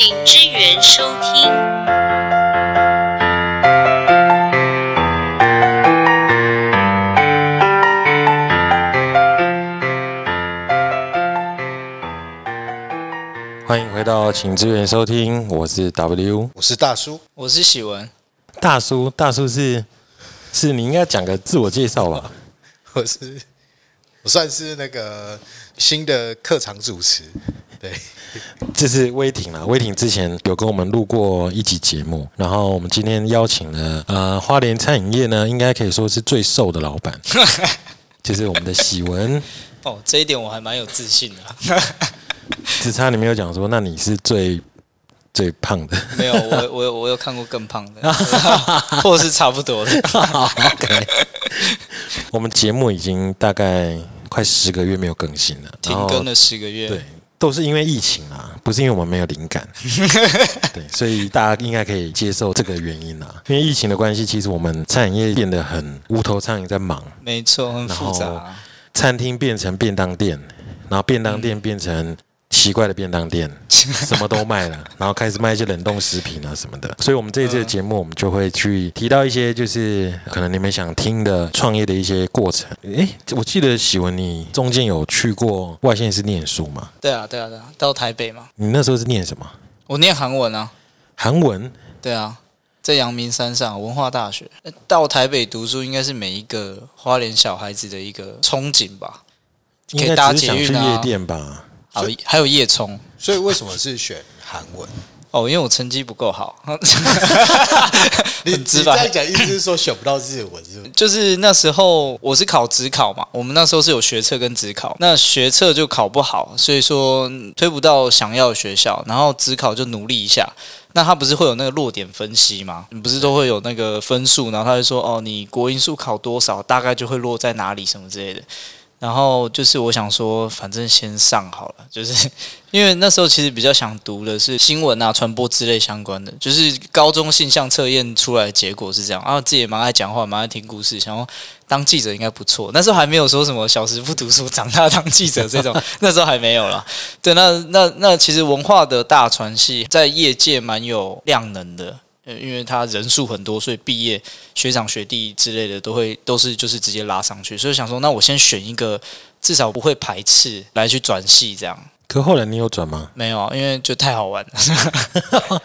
请支援收听。欢迎回到，请支援收听，我是 W 我是大叔，我是喜文，大叔。大叔是是你应该讲个自我介绍吧？我是我算是那个新的客场主持，对，这是威霆啦，威霆之前有跟我们录过一集节目，然后我们今天邀请了呃花莲餐饮业呢，应该可以说是最瘦的老板，就是我们的喜文。哦，这一点我还蛮有自信的啊。只差你没有讲说，那你是最最胖的。没有，我我有我有看过更胖的，或是差不多的。我们节目已经大概快十个月没有更新了，停更了十个月，对，都是因为疫情啊，不是因为我们没有灵感。对，所以大家应该可以接受这个原因啊。因为疫情的关系，其实我们餐饮业变得很无头苍蝇在忙，没错，很复杂啊。餐厅变成便当店，然后便当店变成奇怪的便当店，什么都卖了，然后开始卖一些冷冻食品啊什么的。所以，我们这一次的节目，我们就会去提到一些，就是可能你们想听的创业的一些过程。诶，我记得喜文你中间有去过外县市念书吗？对啊，对啊，对啊，到台北嘛，你那时候是念什么？我念韩文啊，韩文？对啊，在阳明山上文化大学。呃到台北读书，应该是每一个花莲小孩子的一个憧憬吧。应该可以搭只是想去捷运啊夜店吧？还有还有叶冲所以为什么是选韩文？哦，因为我成绩不够好，你很直白你这样讲意思是说选不到日文是不是？就是那时候我是考职考嘛，我们那时候是有学测跟职考，那学测就考不好，所以说嗯推不到想要的学校，然后职考就努力一下。那他不是会有那个落点分析吗？你不是都会有那个分数，然后他就说哦，你国英数考多少，大概就会落在哪里什么之类的。然后就是我想说，反正先上好了，就是因为那时候其实比较想读的是新闻啊、传播之类相关的，就是高中性向测验出来的结果是这样啊，自己也蛮爱讲话，蛮爱听故事，想要当记者应该不错。那时候还没有说什么小时不读书，长大当记者这种，那时候还没有啦。对，那那那其实文化的大传系在业界蛮有量能的。呃因为他人数很多，所以毕业学长学弟之类的都会都是就是直接拉上去，所以想说，那我先选一个至少不会排斥来去转系，这样可后来你有转吗？没有，因为就太好玩了。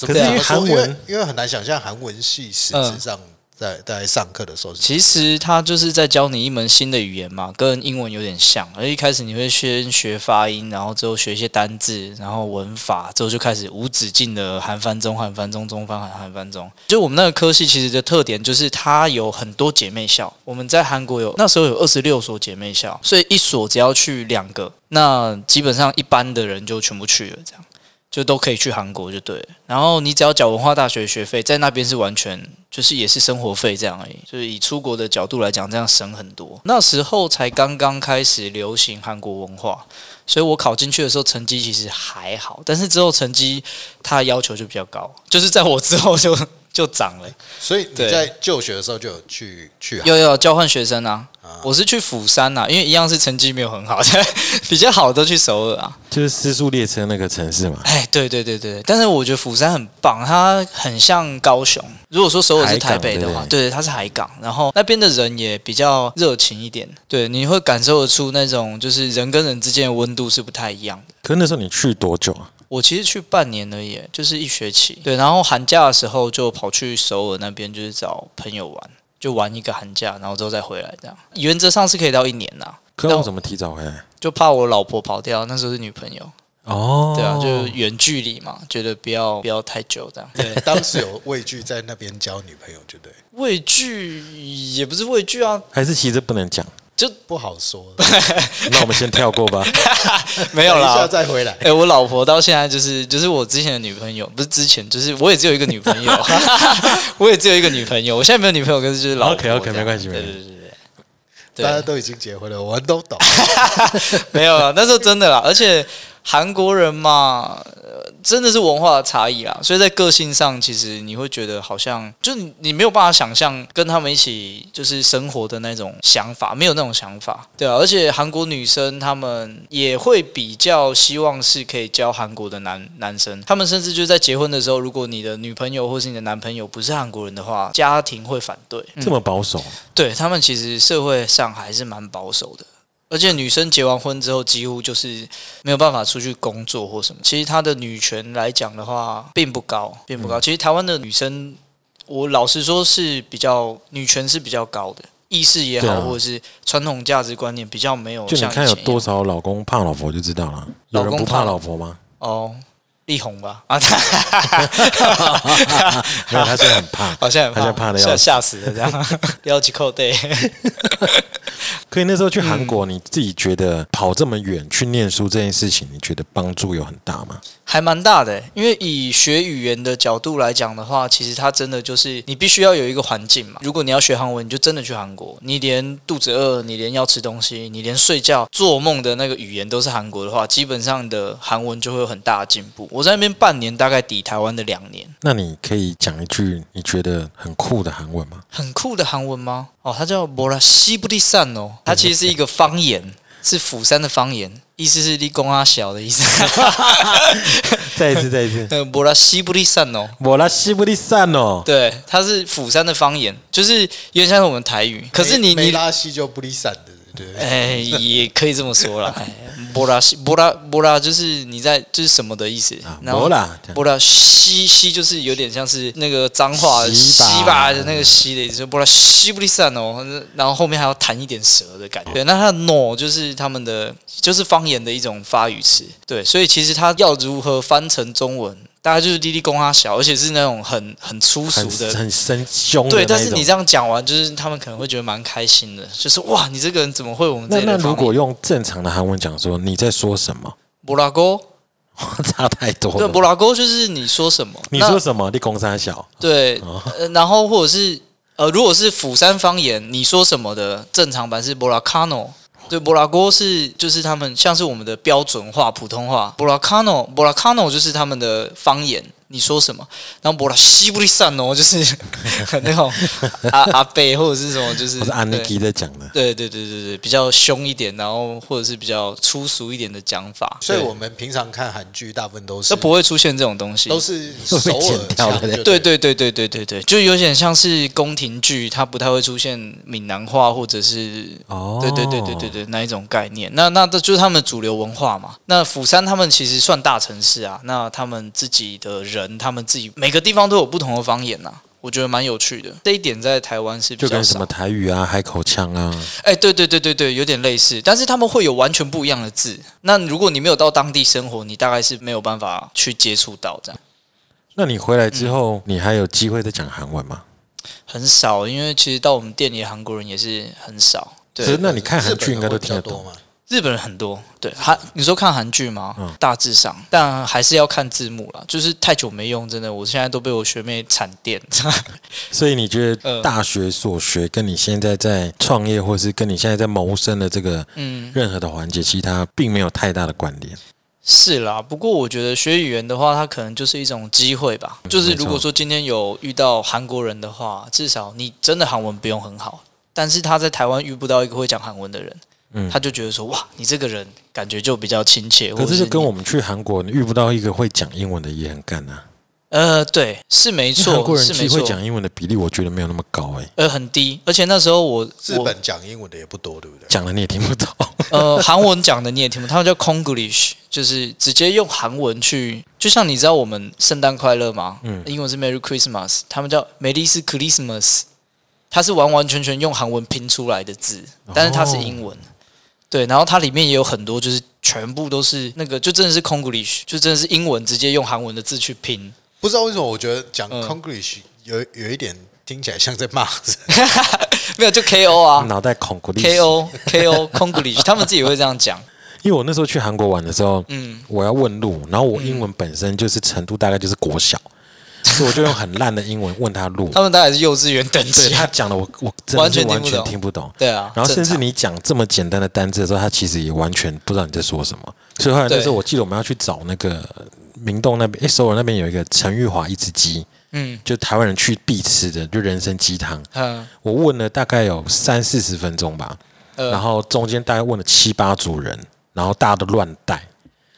可是因为韩因为文，因为很难想象韩文系实质上在在上课的时候其实他就是在教你一门新的语言嘛，跟英文有点像。而一开始你会先学发音，然后之后学一些单字，然后文法，之后就开始无止境的韩翻中、韩翻中、中翻韩、韩翻中。就我们那个科系其实的特点就是它有很多姐妹校。我们在韩国有那时候有二十六所姐妹校，所以一所只要去两个，那基本上一般的人就全部去了，这样。就都可以去韩国就对，然后你只要缴文化大学学费，在那边是完全就是也是生活费这样而已，就是以出国的角度来讲，这样省很多。那时候才刚刚开始流行韩国文化，所以我考进去的时候成绩其实还好，但是之后成绩它的要求就比较高，就是在我之后就就涨了。所以你在就学的时候就有去去韩有有交换学生啊，我是去釜山啊，因为一样是成绩没有很好，比较好都去首尔啊。就是私速列车那个城市嘛。哎，对对对对，但是我觉得釜山很棒，它很像高雄。如果说首尔是台北的话，对它是海港，然后那边的人也比较热情一点，对，你会感受得出那种就是人跟人之间的温度是不太一样的。可是那时候你去多久啊？我其实去半年而已，就是一学期，对，然后寒假的时候就跑去首尔那边，就是找朋友玩，就玩一个寒假，然后之后再回来，这样原则上是可以到一年呐，可我怎么提早回来？就怕我老婆跑掉，那时候是女朋友，哦，对啊，就是远距离嘛，觉得不要不要太久这样。对，当时有畏惧在那边交女朋友，就对，畏惧也不是畏惧啊，还是其实不能讲。不好说。那我们先跳过吧。没有啦。再回来。哎、我老婆到现在就是就是我之前的女朋友，不是之前，就是我也只有一个女朋友，我也只有一个女朋友，我现在没有女朋友，可是就是老婆 OK，OK，这样没关系对没关系大家都已经结婚了，我们都懂。没有了，那时候真的啦，而且韩国人嘛，呃真的是文化的差异啦，所以在个性上，其实你会觉得好像就你你没有办法想象跟他们一起就是生活的那种想法，没有那种想法，对啊。而且韩国女生她们也会比较希望是可以交韩国的男男生，他们甚至就在结婚的时候，如果你的女朋友或是你的男朋友不是韩国人的话，家庭会反对。这么保守，对他们其实社会上还是蛮保守的，而且女生结完婚之后几乎就是没有办法出去工作或什么。其实她的女权来讲的话，并不高，并不高。其实台湾的女生，我老实说是比较女权是比较高的，意识也好，啊或者是传统价值观念比较没有就你像以前一样看有多少老公怕老婆就知道了。有人不怕老公怕老婆吗？哦，力宏吧啊，他 没有，他现在很怕。好像很他现在怕的要吓死了这样，要几扣对。可以那时候去韩嗯国，你自己觉得跑这么远去念书这件事情，你觉得帮助有很大吗？还蛮大的欸，因为以学语言的角度来讲的话，其实它真的就是你必须要有一个环境嘛。如果你要学韩文，你就真的去韩国。你连肚子饿，你连要吃东西，你连睡觉、做梦的那个语言都是韩国的话，基本上你的韩文就会有很大的进步。我在那边半年，大概抵台湾的两年。那你可以讲一句你觉得很酷的韩文吗？很酷的韩文吗？哦，它叫摩拉西布利善哦，它其实是一个方言，是釜山的方言，意思是立功阿小的意思。再一次，再一次。呃，摩拉西布利善哦，摩拉西布利散哦，对，它是釜山的方言，就是有点像是我们台语。可是你没你拉西就不利散的，对不对？哎，也可以这么说啦。哎波拉西波拉波拉就是你在就是什么的意思，然后没啦，这样波拉西西就是有点像是那个脏话西吧的那个西的意思，波拉西布利散哦，然后后面还要弹一点舌的感觉。对，那它的 no 就是他们的就是方言的一种发语词，对，所以其实它要如何翻成中文，大概就是滴滴公他小，而且是那种很很粗俗的很生凶的对。但是你这样讲完，就是他们可能会觉得蛮开心的，就是哇，你这个人怎么会我们这那那如果用正常的韩文讲说你在说什么，布拉沟，差太多对，了。布拉沟就是你说什么，你说什么？你公三小，对，呃然后或者是呃，如果是釜山方言，你说什么的正常版是布拉卡诺。对，布拉哥是就是他们像是我们的标准化普通话，布拉卡诺，布拉卡诺就是他们的方言。你说什么？然后布拉西布利散哦，就是很 那种阿阿贝或者是什么，就是在讲的。对对对对对，比较凶一点，然后或者是比较粗俗一点的讲法，所以我们平常看韩剧，大部分都是都不会出现这种东西，都是 首尔的腔对对对对对对对，就有点像是宫廷剧，它不太会出现闽南话或者是哦对对对对对对那一种概念。那那这就是他们主流文化嘛。那釜山他们其实算大城市啊，那他们自己的人，他们自己每个地方都有不同的方言呐、我觉得蛮有趣的。这一点在台湾是比较少就跟什么。台语啊、海口腔啊，哎，对对对对对，有点类似，但是他们会有完全不一样的字。那如果你没有到当地生活，你大概是没有办法去接触到这样。那你回来之后，你还有机会再讲韩文吗？很少，因为其实到我们店里的韩国人也是很少。对可，是那你看韩剧应该都听得懂。较多嘛？日本人很多，对韩你说看韩剧吗？嗯大致上，但还是要看字幕啦。就是太久没用，真的，我现在都被我学妹惨电。所以你觉得 嗯大学所学跟你现在在创业，或是跟你现在在谋生的这个嗯，任何的环节，其实它并没有太大的关联。是啦。不过我觉得学语言的话，它可能就是一种机会吧。就是如果说今天有遇到韩国人的话，至少你真的韩文不用很好，但是他在台湾遇不到一个会讲韩文的人。嗯他就觉得说哇，你这个人感觉就比较亲切，可是跟我们去韩国，你遇不到一个会讲英文的也很干啊。呃，对，是没错，韩国人其实会，讲英文的比例，我觉得没有那么高哎、呃，很低，而且那时候我我日本讲英文的也不多，对不对？讲了你也听不懂。呃韩文讲的你也听不懂，他们叫 Konglish，就是直接用韩文去，就像你知道我们圣诞快乐吗？嗯英文是 Merry Christmas，他们叫美丽是 Christmas，它是完完全全用韩文拼出来的字，但是它是英文。对，然后它里面也有很多，就是全部都是那个，就真的是 Konglish，就真的是英文直接用韩文的字去拼。不知道为什么，我觉得讲嗯 Conglish 有有一点听起来像在骂人。没有，就 KO 啊脑袋孔古力。，KO KO Konglish，他们自己会这样讲。因为我那时候去韩国玩的时候，嗯，我要问路，然后我英文本身就是程度大概就是国小，所以我就用很烂的英文问他路。他们大概是幼稚园等对级。他讲的我我真的完全完全全听不懂。对啊，然后甚至你讲这么简单的单字的时候，他其实也完全不知道你在说什么。所以后来那对时候我记得我们要去找那个明洞那边，哎，首尔那边有一个陈玉华一只鸡，嗯就台湾人去必吃的，就人参鸡汤。嗯，我问了大概有三四十分钟吧，呃然后中间大概问了七八组人，然后大家都乱带，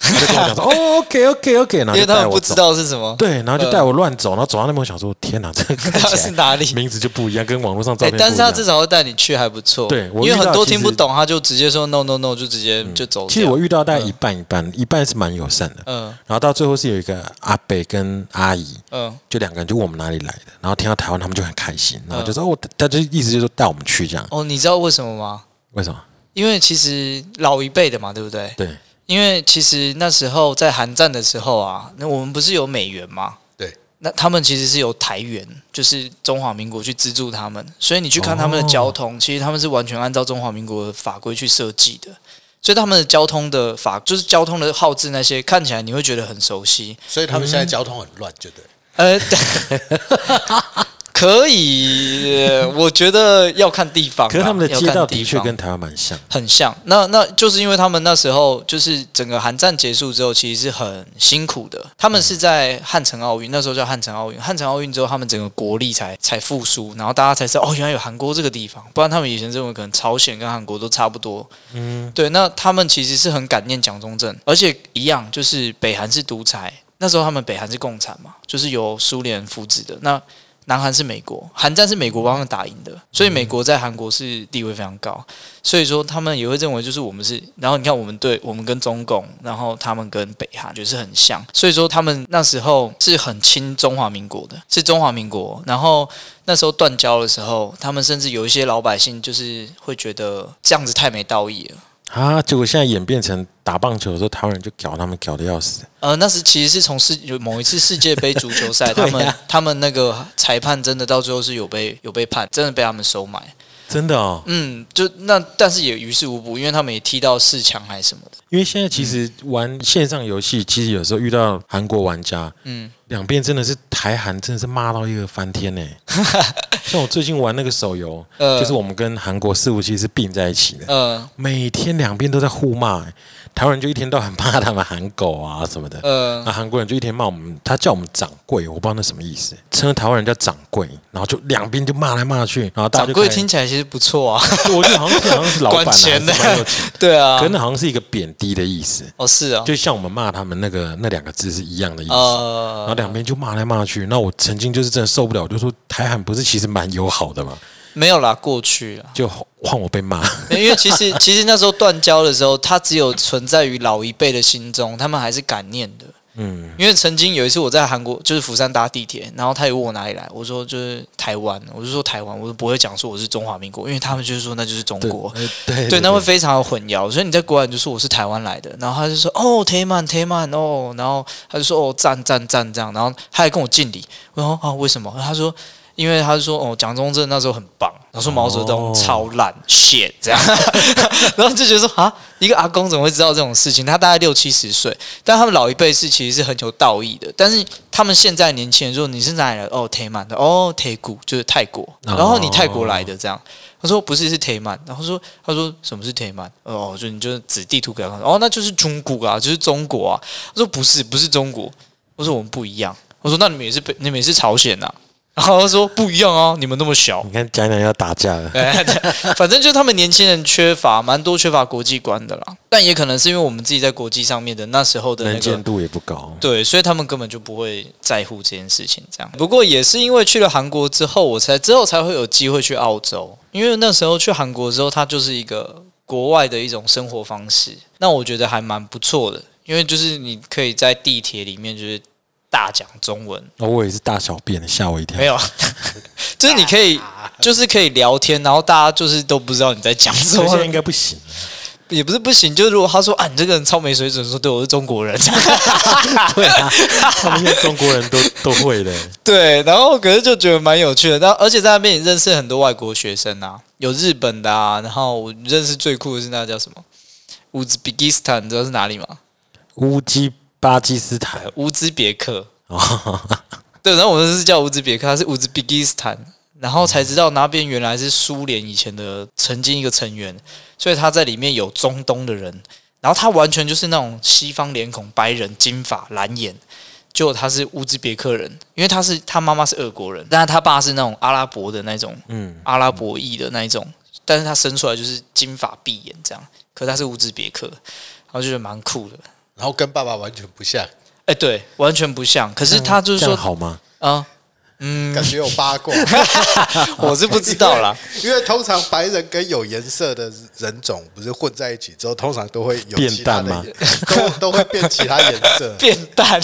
就跟我讲说哦，OK OK OK，然后因为就带我走他们不知。道是什么，对，然后就带我乱走，然后走到那边，我想说，天哪，这个看起来 是哪里？名字就不一样，跟网络上照哎、片不一样。但是他至少会带你去，还不错。对我因为很多听不懂，他就直接说 no no no，就直接就走掉。其实我遇到大概一半一半，一半是蛮友善的，嗯然后到最后是有一个阿伯跟阿姨，嗯就两个人就问我们哪里来的，然后听到台湾他们就很开心，然后就说哦，他就意思就是说带我们去这样，哦，你知道为什么吗？为什么？因为其实老一辈的嘛，对不对？对，因为其实那时候在韩战的时候啊，那我们不是有美元吗？对，那他们其实是有台元，就是中华民国去资助他们，所以你去看他们的交通，其实他们是完全按照中华民国的法规去设计的。所以他们的交通的法，就是交通的号志那些，看起来你会觉得很熟悉。所以他们现在交通很乱，就对。呃，可以，呃我觉得要看地方啦。可是他们的街要看地方道的确跟台湾蛮像，很像。那那就是因为他们那时候就是整个韩战结束之后，其实是很辛苦的。他们是在汉城奥运，那时候叫汉城奥运。汉城奥运之后，他们整个国力才才复苏，然后大家才知道哦，原来有韩国这个地方。不然他们以前认为可能朝鲜跟韩国都差不多。嗯，对。那他们其实是很感念蒋中正，而且一样就是北韩是独裁，那时候他们北韩是共产嘛，就是由苏联扶植的。那南韩是美国，韩战是美国帮他们打赢的，所以美国在韩国是地位非常高。所以说他们也会认为就是我们是，然后你看我们对我们跟中共，然后他们跟北韩就是很像，所以说他们那时候是很亲中华民国的，是中华民国。然后那时候断交的时候，他们甚至有一些老百姓就是会觉得这样子太没道义了。啊，结果现在演变成打棒球的时候，台湾人就搞他们搞的要死。呃，那是其实是从世有某一次世界杯足球赛，对 他们他们那个裁判真的到最后是有被有被判，真的被他们收买。真的哦，嗯，就那但是也于事无补，因为他们也踢到四强还是什么的。因为现在其实玩线上游戏，其实有时候遇到韩国玩家，嗯，两边真的是台韩真的是骂到一个翻天呢。像我最近玩那个手游，呃。就是我们跟韩国伺服器是并在一起的，呃。每天两边都在互骂、欸。台湾人就一天到晚骂他们韩狗啊什么的，呃。那韩国人就一天骂我们，他叫我们掌柜，我不知道那什么意思，称台湾人叫掌柜，然后就两边就骂来骂去，然后掌柜听起来其实不错啊。我觉得好像好像是老板、啊，管钱的。对啊。可，能好像是一个贬低的意思，哦是啊，就像我们骂他们那个那两个字是一样的意思。然后呃，两边就骂来骂去，那我曾经就是真的受不了，我就说台韩不是其实蛮友好的嘛，没有啦，过去了。就换我被骂。因为其实 其实那时候断交的时候，它只有存在于老一辈的心中，他们还是感念的。嗯，因为曾经有一次我在韩国，就是釜山搭地铁，然后他也问我哪里来，我说就是台湾，我就说台湾，我就不会讲说我是中华民国，因为他们就是说那就是中对国。呃对对，那会非常的混淆，所以你在国外你就说我是台湾来的，然后他就说哦，台曼台曼哦，然后他就说哦，赞赞赞这样，然后他还跟我敬礼，我说啊为什么？他说因为他就说哦，蒋中正那时候很棒，然后说毛泽东哦超烂、shit 这样，然后就觉得说啊，一个阿公怎么会知道这种事情？他大概六七十岁，但他们老一辈是其实是很有道义的，但是他们现在年轻人说你是哪里来的？哦，台曼的，哦，泰国就是泰国，然后你泰国来的这样。他说不是是台曼，然后说他说什么是台曼？哦，就你就指地图给他看，哦，那就是中国啊，就是中国啊。他说不是，不是中国。我说我们不一样。我说那你们也是北，你们也是朝鲜呐、然后他说不一样啊，你们那么小。你看宅男要打架了，反正就他们年轻人缺乏蛮多缺乏国际观的啦，但也可能是因为我们自己在国际上面的那时候的那个能见度也不高。对，所以他们根本就不会在乎这件事情。这样，不过也是因为去了韩国之后，我才之后才会有机会去澳洲。因为那时候去韩国之后，它就是一个国外的一种生活方式，那我觉得还蛮不错的。因为就是你可以在地铁里面就是大讲中文，哦，我也是大小便，吓我一跳没。有，就是你可以 就是可以聊天，然后大家就是都不知道你在讲什么，应该不行，也不是不行。就是如果他说啊，你这个人超没水准，说对我是中国人，对啊，他们现在中国人都都会的。对，然后可是就觉得蛮有趣的，然后而且在那边也认识很多外国学生啊，有日本的啊，然后我认识最酷的是那个叫什么乌兹别克斯坦，你知道是哪里吗？乌基巴基斯坦。乌兹别克，哦，对，然后我们是叫乌兹别克，他是乌兹别克斯坦，然后才知道那边原来是苏联以前的曾经一个成员，所以他在里面有中东的人，然后他完全就是那种西方脸孔、白人、金发、蓝眼，结果他是乌兹别克人，因为他是他妈妈是俄国人，但是他爸是那种阿拉伯的那种嗯，阿拉伯裔的那一种，但是他生出来就是金发碧眼这样，可他是乌兹别克，然后就觉得蛮酷的。然后跟爸爸完全不像，哎，对，完全不像。可是他就是说，好吗？啊、感觉有八卦。我是不知道啦。因为通常白人跟有颜色的人种不是混在一起之后，通常都会有变淡吗，都都会变其他颜色。变淡，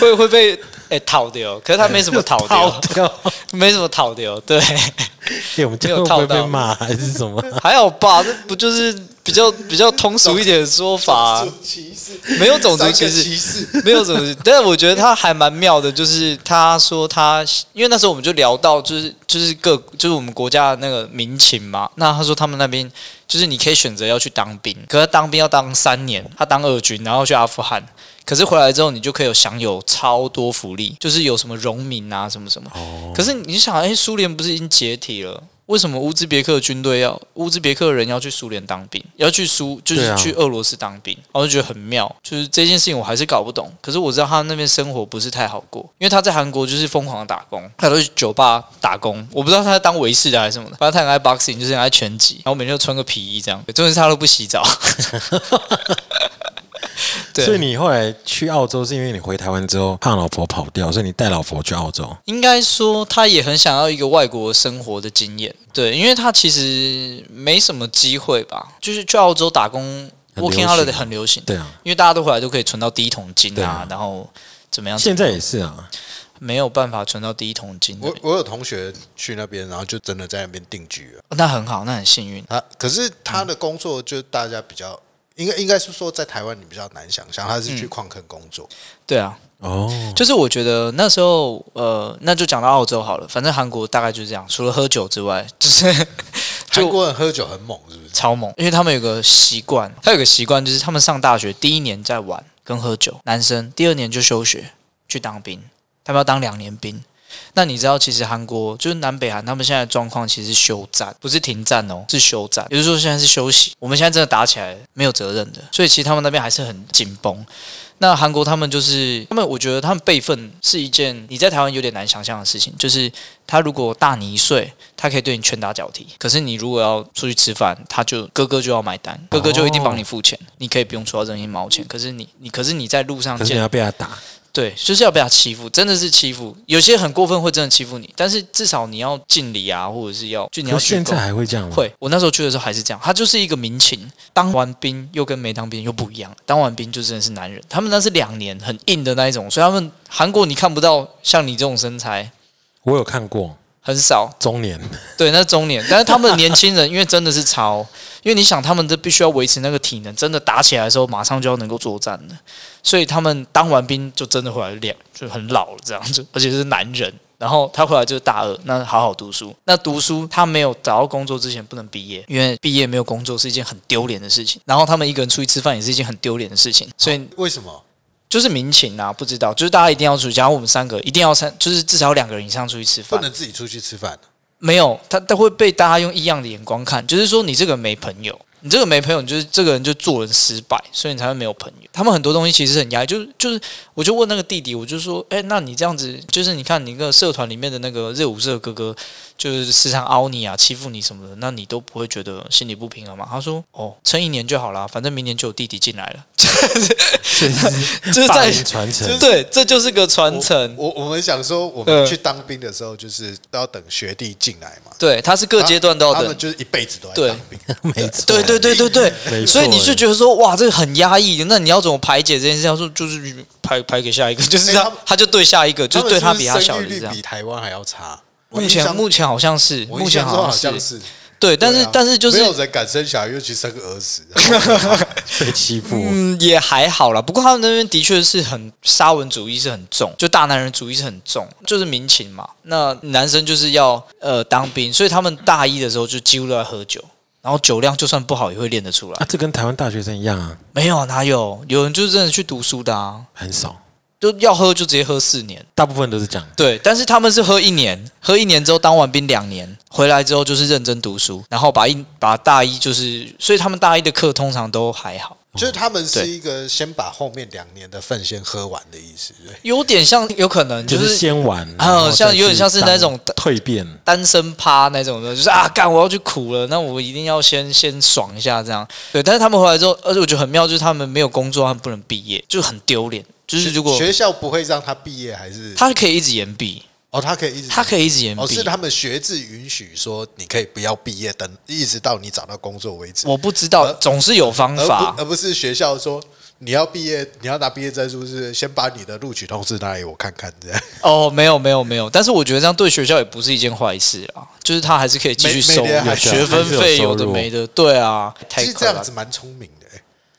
会会被哎逃掉，可是他没什么逃掉，掉，没什么逃掉，对，哎，我们没有套到被骂还是什么？还好吧，这不就是比较比较通俗一点的说法、种族歧视，没有种族歧视，没有种族歧视，但是我觉得他还蛮妙的，就是他说他，因为那时候我们就聊到，就是就是各就是我们国家的那个民情嘛，那他说他们那边就是你可以选择要去当兵，可是当兵要当三年，他当二军，然后去阿富汗。可是回来之后，你就可以有享有超多福利，就是有什么荣民啊，什么什么。哦，可是你想，哎，苏联不是已经解体了？为什么乌兹别克军队要乌兹别克人要去苏联当兵，要去苏就是去俄罗斯当兵？我就觉得很妙，就是这件事情我还是搞不懂。可是我知道他那边生活不是太好过，因为他在韩国就是疯狂的打工，他都去酒吧打工。我不知道他在当维士的还是什么的，反正他很爱 boxing，就是很爱拳击，然后每天就穿个皮衣这样。重点是他都不洗澡。对，所以你后来去澳洲是因为你回台湾之后怕老婆跑掉，所以你带老婆去澳洲。应该说，他也很想要一个外国生活的经验。对，因为他其实没什么机会吧，就是去澳洲打工，working holiday 很流行，对啊，因为大家都回来都可以存到第一桶金啊啊，然后怎么样？现在也是啊。没有办法存到第一桶金我我有同学去那边，然后就真的在那边定居了。那很好，那很幸运。他可是他的工作就大家比较，应该应该是说在台湾你比较难想象，他是去矿坑工作。对啊，哦，就是我觉得那时候，呃，那就讲到澳洲好了。反正韩国大概就是这样，除了喝酒之外，就是 韩国人喝酒很猛，是不是？超猛，因为他们有个习惯，他有个习惯就是他们上大学第一年在玩跟喝酒，男生第二年就休学去当兵，他们要当两年兵。那你知道，其实韩国就是南北韩，他们现在的状况其实是休战，不是停战哦，是休战，也就是说现在是休息。我们现在真的打起来没有责任的，所以其实他们那边还是很紧绷。那韩国他们就是他们，我觉得他们辈分是一件你在台湾有点难想象的事情，就是他如果大你一岁，他可以对你拳打脚踢，可是你如果要出去吃饭，他就哥哥就要买单，哥哥就一定帮你付钱，你可以不用出到任一毛钱，可是你你可是你在路上见可是你要被他打，对，就是要被他欺负，真的是欺负。有些很过分会真的欺负你，但是至少你要敬礼啊，或者是要就你要现在还会这样吗？会，我那时候去的时候还是这样，他就是一个民情。当完兵又跟没当兵又不一样，当完兵就真的是男人，他们那是两年很硬的那一种，所以他们韩国你看不到像你这种身材我有看过很少，中年，对，那是中年，但是他们的年轻人因为真的是超，因为你想他们这必须要维持那个体能，真的打起来的时候马上就要能够作战的，所以他们当完兵就真的回来练，就很老了这样子，而且是男人。然后他回来就是大二，那好好读书。那读书他没有找到工作之前不能毕业，因为毕业没有工作是一件很丢脸的事情。然后他们一个人出去吃饭也是一件很丢脸的事情，所以为什么？就是民情啊，不知道，就是大家一定要出去。假如我们三个一定要三，就是至少两个人以上出去吃饭不，能自己出去吃饭？没有，他他会被大家用异样的眼光看，就是说你这个没朋友，你这个没朋友，你就是这个人就做人失败，所以你才会没有朋友。他们很多东西其实很压抑，就是就是，我就问那个弟弟，我就说，哎，那你这样子，就是你看你一个社团里面的那个热舞社哥哥，就是时常凹你啊，欺负你什么的，那你都不会觉得心里不平衡吗？他说，哦，撑一年就好了，反正明年就有弟弟进来了，就是在传承，对，这就是个传承。我我们想说，我嗯们去当兵的时候，就是都要等学弟进来嘛。对，他是各阶段都要等他们。就是一辈子都在对当兵。没错，对对对对对，没错所以你就觉得说，哇，这个很压抑。那你要怎么排解这件事？要说就是排排给下一个，就是他哎他他就对下一个，就是对他比他小的比。台湾还要差。我目前目前好像是，目前好像像是，对，但是啊但是就是没有人敢生小孩，尤其生个儿子。被欺负，嗯，也还好啦。不过他们那边的确是很沙文主义是很重，就大男人主义是很重，就是民情嘛。那男生就是要呃当兵，所以他们大一的时候就几乎都在喝酒，然后酒量就算不好也会练得出来啊，。这跟台湾大学生一样啊，没有哪有有人就是真的去读书的啊。很少。就要喝就直接喝四年。大部分都是这样。对，但是他们是喝一年，喝一年之后当完兵两年，回来之后就是认真读书，然后把一把大一就是，所以他们大一的课通常都还好，就是他们是一个先把后面两年的份先喝完的意思，对？有点像，有可能就就是是先玩，啊然后再去像有点像是那种蜕变，单身趴那种的，就是啊，干我要去苦了，那我一定要先先爽一下这样。对，但是他们回来之后，而且我觉得很妙，就是他们没有工作，他们不能毕业，就很丢脸。就是如果学校不会让他毕业，还是他可以一直延毕，哦，他可以一直他可以一直延哦，毕是。他们学制允许说你可以不要毕业，等一直到你找到工作为止，我不知道，总是有方而法不。而不是学校说你要毕业，你要拿毕业证书是先把你的录取通知拿给我看看这样。哦，没有没有没有，但是我觉得这样对学校也不是一件坏事啊，就是他还是可以继续收学分费，有的没的，对啊，太其实这样子。蛮聪明的、欸，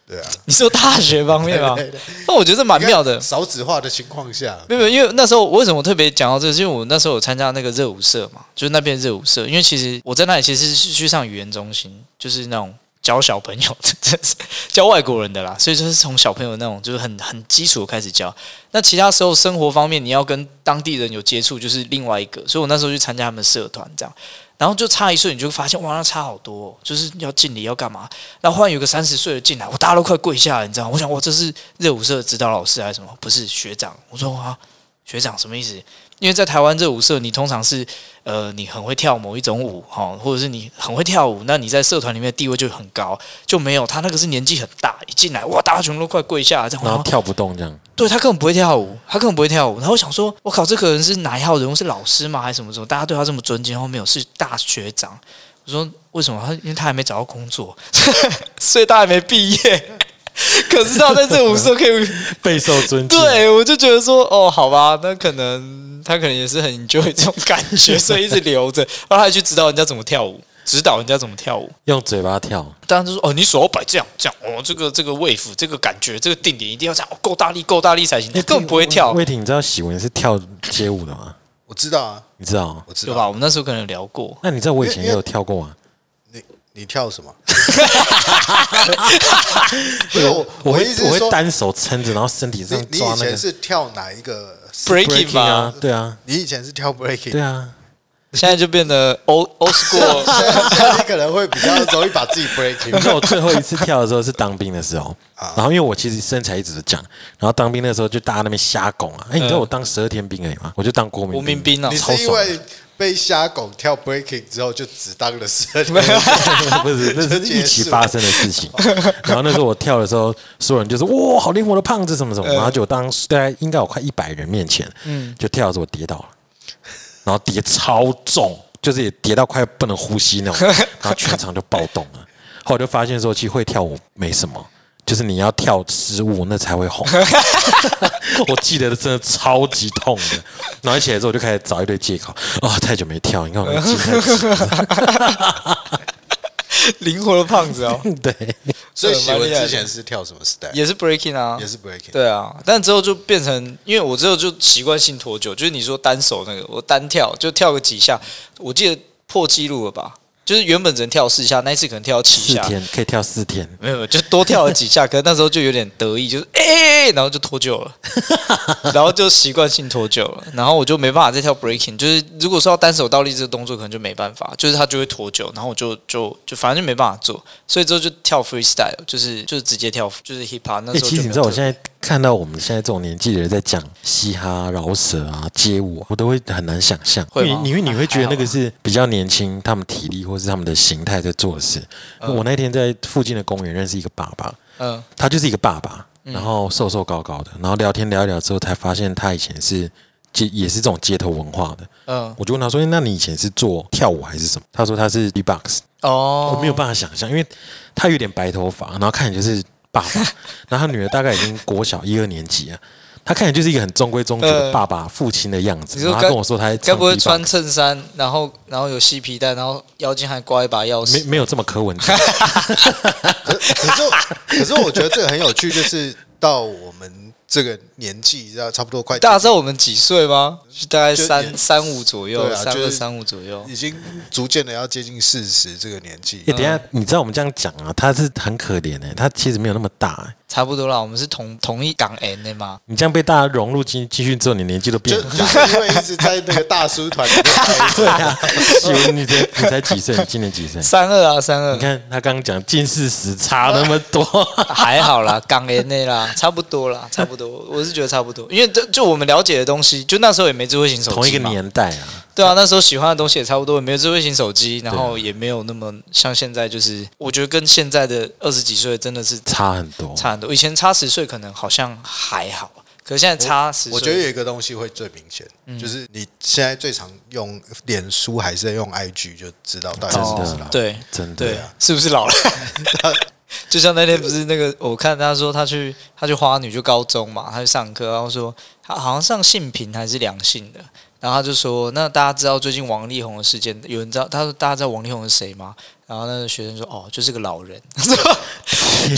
对啊，你说大学方面吗？那我觉得这蛮妙的。少子化的情况下，没有，没有因为那时候我为什么特别讲到这个？是因为我那时候有参加那个热舞社嘛，就是那边热舞社。因为其实我在那里其实是去上语言中心，就是那种教小朋友的，教外国人的啦。所以就是从小朋友那种就是很很基础的开始教。那其他时候生活方面你要跟当地人有接触，就是另外一个。所以我那时候去参加他们社团这样。然后就差一岁，你就发现哇，那差好多、就是要敬礼要干嘛？然后忽然有个三十岁的进来，我大家都快跪下了，你知道？我想哇，这是热舞社的指导老师还是什么？不是学长。我说哇，学长什么意思？因为在台湾这舞社，你通常是呃，你很会跳某一种舞哈，或者是你很会跳舞，那你在社团里面的地位就很高，就没有他那个是年纪很大，一进来哇，大家全部都快跪下了这样，然后然后跳不动这样。对他根本不会跳舞，他根本不会跳舞。然后我想说，我靠，这个人是哪一号人物？是老师吗？还是什么什么？大家对他这么尊敬，然后没有是大学长。我说为什么？他因为他还没找到工作，所以他还没毕业。可是他在这舞社可以 备受尊敬。，对，我就觉得说，哦，好吧，那可能他可能也是很 enjoy 这种感觉，所以一直留着，然后还去指导人家怎么跳舞，指导人家怎么跳舞。用嘴巴跳，当然就说，哦，你手要摆这样这样，哦，这个这个 wave 这个感觉，这个定点一定要这样，哦够大力够大力才行。他根本不会跳，魏婷，你知道喜文是跳街舞的吗？我知道啊，你知道吗？我知道。对吧？我们那时候可能聊过，那你知道我以前也有跳过吗？你你跳什么？我，我会我会单手撑着，然后身体这样你抓那个以前是跳哪一个 breaking 吧？啊，对啊，你以前是跳 breaking，对啊，现在就变得 old old school。现在现在你可能会比较容易把自己 breaking。道我最后一次跳的时候是当兵的时候，啊然后因为我其实身材一直都讲，然后当兵的时候就大家那边瞎拱啊，哎，你知道我当十二天兵而已吗？我就当国民国民兵啊你，超爽是因为被瞎拱跳 breaking 之后就只当了十二天，不是，这是 一起发生的事情。然后那时候我跳的时候，所有人就说：“哇，好灵活的胖子，什么什么。”然后就当大概应该有快一百人面前，嗯，就跳的时候我跌倒了，然后跌超重，就是也跌到快不能呼吸那种，然后全场就暴动了。后来我就发现说，其实会跳舞没什么。就是你要跳失误，那才会红。我记得真的超级痛的，然后一起来之后我就开始找一堆借口啊、太久没跳，你看我那个筋太直了。灵活的胖子哦，嗯 对，所以 喜文之前是跳什么 style？也是 breaking 啊，也是 breaking。对啊，但之后就变成，因为我之后就习惯性脱臼，就是你说单手那个，我单跳就跳个几下，我记得破纪录了吧？就是原本只能跳四下，那一次可能跳到七下，四天可以跳四天，没有，就多跳了几下。可是那时候就有点得意，就是哎、然后就脱臼了，然后就习惯性脱臼了，然后我就没办法再跳 breaking。就是如果说要单手倒立这个动作，可能就没办法，就是他就会脱臼，然后我就就就反正就没办法做，所以之后就跳 freestyle，就是就是直接跳，就是 hip hop。那哎、时候就其实你知道，我现在在看到我们现在这种年纪的人在讲嘻哈、饶舌啊、街舞，我都会很难想象，因会吗为你因为你会觉得那个是比较年轻，他们体力或是他们的形态在做的事。我那天在附近的公园认识一个爸爸，嗯他就是一个爸爸，然后瘦瘦高高的，然后聊天聊一聊之后，才发现他以前是街也是这种街头文化的。嗯我就问他说：“那你以前是做跳舞还是什么？”他说他是 B-box。哦，我没有办法想象，因为他有点白头发，然后看起来就是爸爸，然后他女儿大概已经国小一二年级了，他看起来就是一个很中规中矩的呃爸爸、父亲的样子。你说该然后他跟我说他在该唱不会穿衬衫，然后然后有细皮带，然后腰间还挂一把钥匙？没没有这么柯文哲，可可是可是我觉得这个很有趣，就是到我们这个年纪，知道差不多快大家知道我们几岁吗？大概三三五左右，啊三二三五左右。已经逐渐的要接近四十这个年纪欸，。等一下，你知道我们这样讲啊，他是很可怜哎，他其实没有那么大欸。差不多啦，我们是同同一港 N 的嘛。你这样被大家融入进进去之后，你年纪都变就了。就是因为一直在那个大叔团里面 你才你才几岁？你今年几岁？三二啊，三二你，看他刚刚讲近四十，差那么多。还好啦，港 N 的啦，差不多啦，差不多。我是觉得差不多，因为这就我们了解的东西，就那时候也没智慧型手机嘛同一个年代啊，对啊，那时候喜欢的东西也差不多，也没有智慧型手机，然后也没有那么像现在，就是我觉得跟现在的二十几岁真的是差很多。差很多。以前差十岁可能好像还好，可是现在差十岁，我觉得有一个东西会最明显，就是你现在最常用脸书还是用 IG，就知道到底是真的不是老。对真的对啊，是不是老了？就像那天不是那个，我看他说他去他去花女就高中嘛，他去上课，然后说他好像上性平还是良性的，然后他就说，那大家知道最近王力宏的事件，有人知道？他说大家知道王力宏是谁吗？然后那个学生说，哦，就是个老人，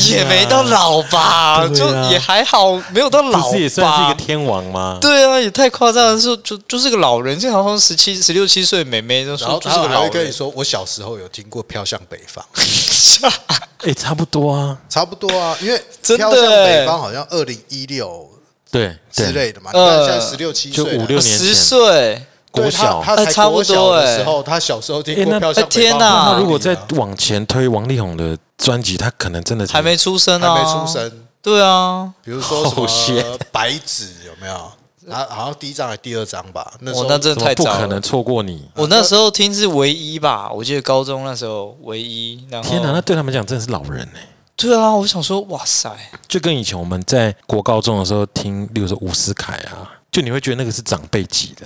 也没到老吧，对就啊也还好，没有到老吧，不是也算是一个天王吗？对啊，也太夸张了，说就就是个老人，就好像十七、十六七岁的妹妹都然后说就是他还会个老人，跟你说，我小时候有听过《飘向北方》，哎，差不多啊。差不多啊，因为《真的飘向北欸方》好像二零一六对对，之类的嘛。你呃看现在十六七岁五六年十前岁，对国小。他他才哎差不多国小的欸时候，他小时候听哎那过《飘向哎北方》天哪那如果再往前推王力宏的专辑，他可能真的才还没出生啊，还没出。生，对啊，比如说什 Oh, 么白纸有没有？然后好像第一张还是第二张吧？那时候我那真的太早了不可能。错过你？我那时候听是唯一吧，我记得高中那时候唯一。天哪，那对他们讲真的是老人哎。对啊，我想说，哇塞，就跟以前我们在国高中的时候听，例如说伍思凯啊，就你会觉得那个是长辈级的。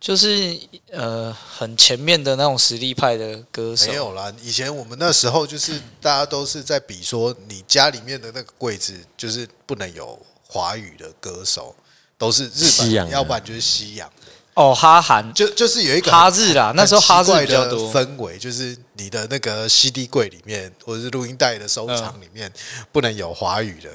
就是呃很前面的那种实力派的歌手。没有啦，以前我们那时候就是大家都是在比说，你家里面的那个柜子就是不能有华语的歌手，都是日本人，西洋要不然就是西洋的。哦，哈韩就就是有一个哈日啦，那时候哈日比较多。氛围，就是你的那个 CD 柜里面或者是录音带的收藏里面不能有华语的。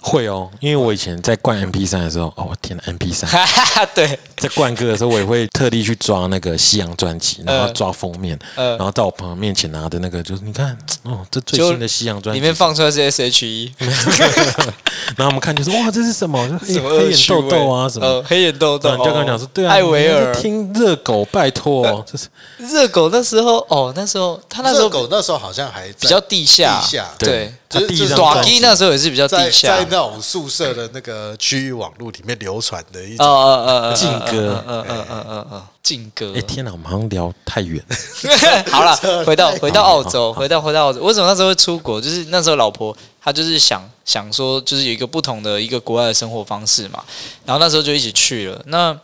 会哦，因为我以前在灌 MP 三的时候，哦天呐 m p 三。对，在灌歌的时候，我也会特地去抓那个西洋专辑，然后嗯抓封面，嗯然后到我朋友面前拿的那个，就是你看哦，这最新的西洋专辑，里面放出来是 S.H.E，然后我们看就是哇，这是什么？就黑什么黑眼豆豆啊什么？呃，。黑眼豆豆。然后你就跟他讲说，对啊，艾维尔。听热狗，拜托，这是。热狗那时候哦，那时候他那时热候狗那时候好像还比较地下，地下。对，他第一张短专辑 G 那时候也是比较地下。在。那种宿舍的那个区域网络里面流传的一哦种。哦哦，劲歌嗯嗯嗯嗯嗯，劲歌哎。天哪，我们好像聊太远了。好了，回到回到澳洲，回到回到澳洲，为什么那时候会出国？就是那时候老婆她就是想想说，就是有一个不同的一个国外的生活方式嘛，然后那时候就一起去了。那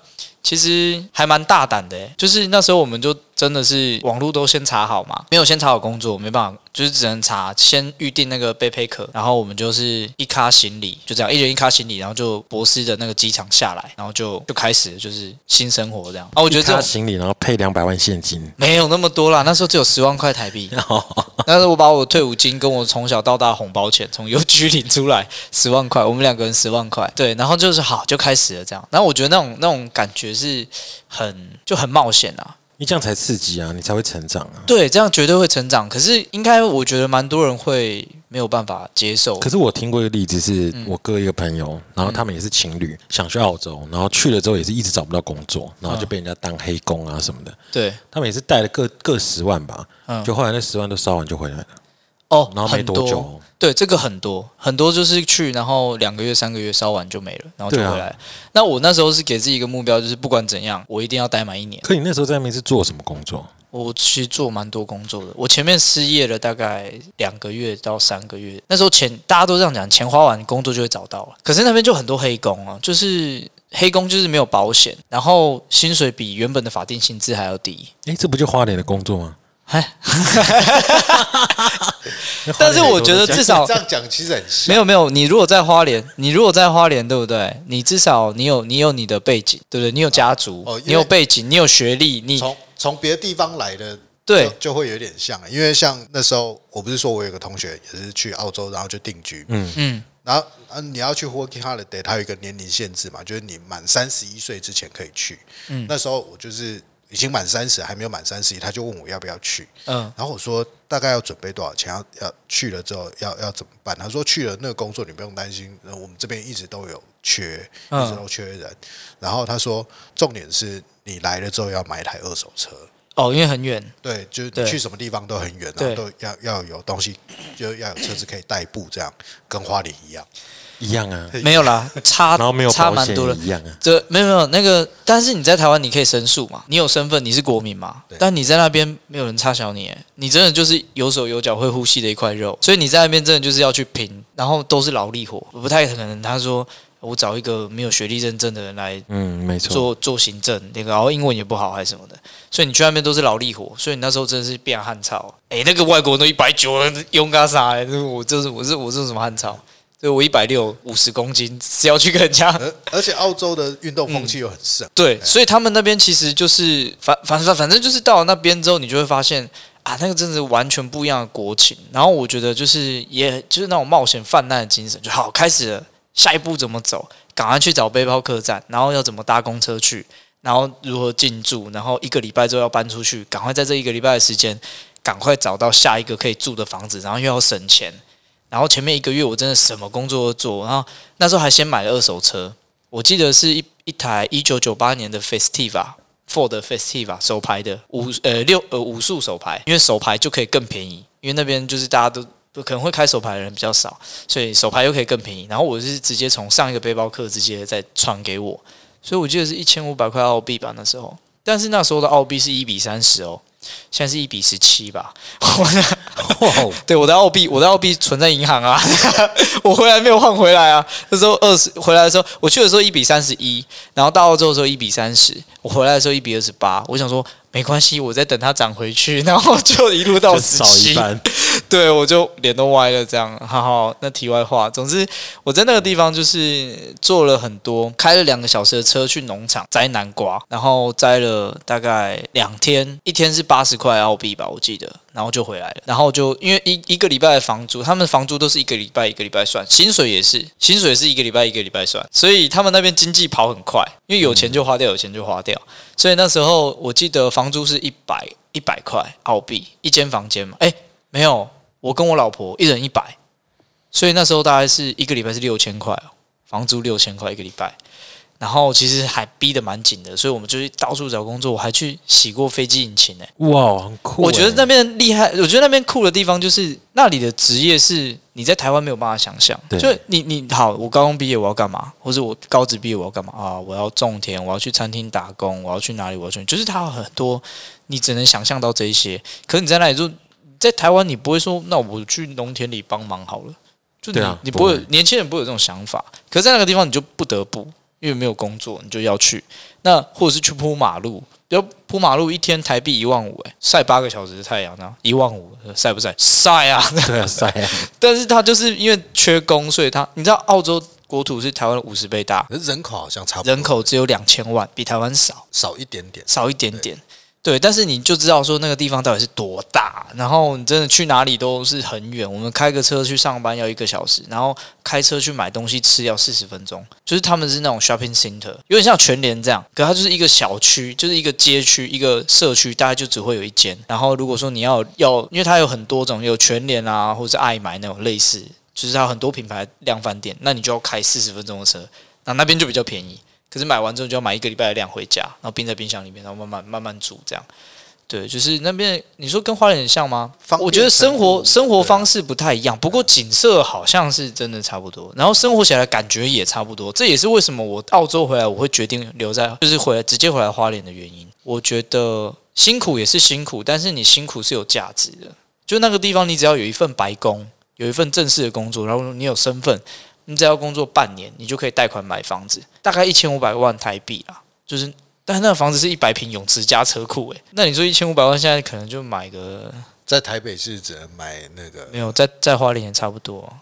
其实还蛮大胆的、欸，就是那时候我们就真的是网络都先查好嘛，没有先查好工作，没办法，就是只能查先预定那个背背壳，然后我们就是一卡行李，就这样一人一卡行李，然后就博斯的那个机场下来，然后就就开始就是新生活这样。啊，我觉得这种行李，然后配两百万现金，没有那么多啦，那时候只有十万块台币。那时候我把我退伍金跟我从小到大红包钱从邮局领出来十万块，我们两个人十万块，对，然后就是好就开始了这样。然后我觉得那种那种感觉是很就很冒险啊，你这样才刺激啊，你才会成长啊。对，这样绝对会成长。可是应该我觉得蛮多人会没有办法接受。可是我听过一个例子，是嗯我哥一个朋友，然后他们也是情侣，想去澳洲，然后去了之后也是一直找不到工作，然后就被人家当黑工啊什么的。对，他们也是带了各各十万吧，嗯就后来那十万都烧完就回来了，哦，然后没很多久，对，这个很多很多就是去，然后两个月、三个月烧完就没了，然后就回来了。那我那时候是给自己一个目标，就是不管怎样，我一定要待满一年。可你那时候在那边是做什么工作？我其实做蛮多工作的，我前面失业了大概两个月到三个月，那时候钱大家都这样讲，钱花完工作就会找到了。可是那边就很多黑工啊，就是黑工就是没有保险，然后薪水比原本的法定薪资还要低。诶，这不就花脸的工作吗？但是我觉得至少这样讲其实很，没有没有，你如果在花莲，你如果在花莲，对不对？你至少你有你有你的背景，对不对？你有家族，你有背景，你有学历，你从从别的地方来的，对。就就会有点像，因为像那时候我不是说我有个同学也是去澳洲，然后就定居，嗯，嗯。然后啊，你要去 working holiday，它有一个年龄限制嘛，就是你满三十一岁之前可以去。嗯。那时候我就是已经满三十，还没有满三十一，他就问我要不要去。嗯然后我说大概要准备多少钱？要要去了之后要要怎么办？他说去了那个工作你不用担心，呃我们这边一直都有缺，嗯一直都缺人。然后他说重点是你来了之后要买一台二手车。哦，因为很远，对，就是去什么地方都很远，然对后都要要有东西，就要有车子可以代步，这样跟花莲一样。一样啊，没有啦，差然后没有差蛮多的也。一样啊。这没有没有那个，但是你在台湾你可以申诉嘛，你有身份，你是国民嘛，但你在那边没有人插小你，你真的就是有手有脚会呼吸的一块肉，所以你在那边真的就是要去拼，然后都是劳力活，不太可能他说我找一个没有学历认证的人来嗯，没错。做做行政，那个然后英文也不好还是什么的，所以你去那边都是劳力活，所以你那时候真的是变汉朝。哎，那个外国人都一百九，用干啥？哎，我这是我是我是什么汉草？对我一百六五十公斤，是要去跟人家而而且澳洲的运动风气又很盛，对，所以他们那边其实就是反反反反正就是到了那边之后，你就会发现啊，那个真的是完全不一样的国情。然后我觉得就是也就是那种冒险泛滥的精神，就好开始了，下一步怎么走？赶快去找背包客栈，然后要怎么搭公车去，然后如何进驻，然后一个礼拜之后要搬出去，赶快在这一个礼拜的时间，赶快找到下一个可以住的房子，然后又要省钱。然后前面一个月我真的什么工作都做，然后那时候还先买了二手车，我记得是一一台一九九八年的 Festiva。Ford Festiva 手牌的五呃六呃五速手牌，因为手牌就可以更便宜，因为那边就是大家都可能会开手牌的人比较少，所以手牌又可以更便宜。然后我是直接从上一个背包客直接再传给我，所以我记得是一千五百块澳币吧那时候，但是那时候的澳币是一比三十哦，现在是一比十七吧。对，我的澳币，我的澳币存在银行啊，我回来没有换回来啊。那时候二十回来的时候，我去的时候一比三十一，然后到澳洲的时候一比三十，我回来的时候一比二十八。我想说没关系，我在等它涨回去，然后就一路到十七。少一半。对，我就脸都歪了，这样。好好，那题外话，总之我在那个地方就是做了很多，开了两个小时的车去农场摘南瓜，然后摘了大概两天，一天是八十块澳币吧，我记得，然后就回来了。然后就因为一一个礼拜的房租，他们房租都是一个礼拜一个礼拜算，薪水也是，薪水是一个礼拜一个礼拜算，所以他们那边经济跑很快，因为有钱就花掉，有钱就花掉。所以那时候我记得房租是一百一百块澳币一间房间嘛，哎，没有，我跟我老婆一人一百，所以那时候大概是一个礼拜是六千块哦，房租六千块一个礼拜。然后其实还逼得蛮紧的，所以我们就去到处找工作。我还去洗过飞机引擎呢、哇，很酷欸。我觉得那边厉害，我觉得那边酷的地方就是那里的职业是你在台湾没有办法想象。对就你你好，我高中毕业我要干嘛，或者我高职毕业我要干嘛啊？我要种田，我要去餐厅打工，我要去哪里？我要去，就是它有很多你只能想象到这一些。可是你在那里就在台湾，你不会说那我去农田里帮忙好了，就你、你不会年轻人不会有这种想法。可是在那个地方你就不得不。因为没有工作，你就要去。那或者是去铺马路，要铺马路一天台币一万五，哎，晒八个小时的太阳呢，一万五，晒不晒？晒啊！对啊，晒啊，但是他就是因为缺工，所以他你知道澳洲国土是台湾五十倍大，可是人口好像差不多，人口只有两千万，比台湾少少一点点。少一点点。对，但是你就知道说那个地方到底是多大，然后你真的去哪里都是很远。我们开个车去上班要一个小时，然后开车去买东西吃要四十分钟。就是他们是那种 shopping center，有点像全联这样，可它就是一个小区，就是一个街区、一个社区，大概就只会有一间。然后如果说你要要，因为它有很多种，有全联啊，或者是爱买那种类似，就是它有很多品牌量贩店，那你就要开四十分钟的车，那那边就比较便宜。可是买完之后就要买一个礼拜的量回家，然后冰在冰箱里面，然后慢慢慢慢煮这样。对，就是那边你说跟花莲很像吗？我觉得生活生活方式不太一样，不过景色好像是真的差不多，然后生活起来感觉也差不多。这也是为什么我澳洲回来我会决定留在，就是回来直接回来花莲的原因。我觉得辛苦也是辛苦，但是你辛苦是有价值的。就那个地方，你只要有一份白工，有一份正式的工作，然后你有身份，你只要工作半年，你就可以贷款买房子，大概一千五百万台币啦。就是，但是那个房子是一百平泳池加车库，诶，那你说一千五百万，现在可能就买个在台北市只能买那个，没有，在在花莲也差不多。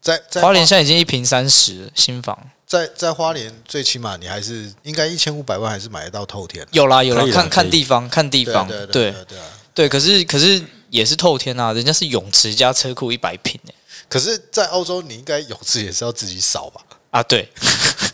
在在花莲现在已经一平三十，新房在在花莲，最起码你还是应该一千五百万还是买得到透天的。有啦有啦看看地方看地方，对啊对啊对对可是可是也是透天啊，人家是泳池加车库一百平诶，可是，在澳洲你应该泳池也是要自己扫吧？啊，对，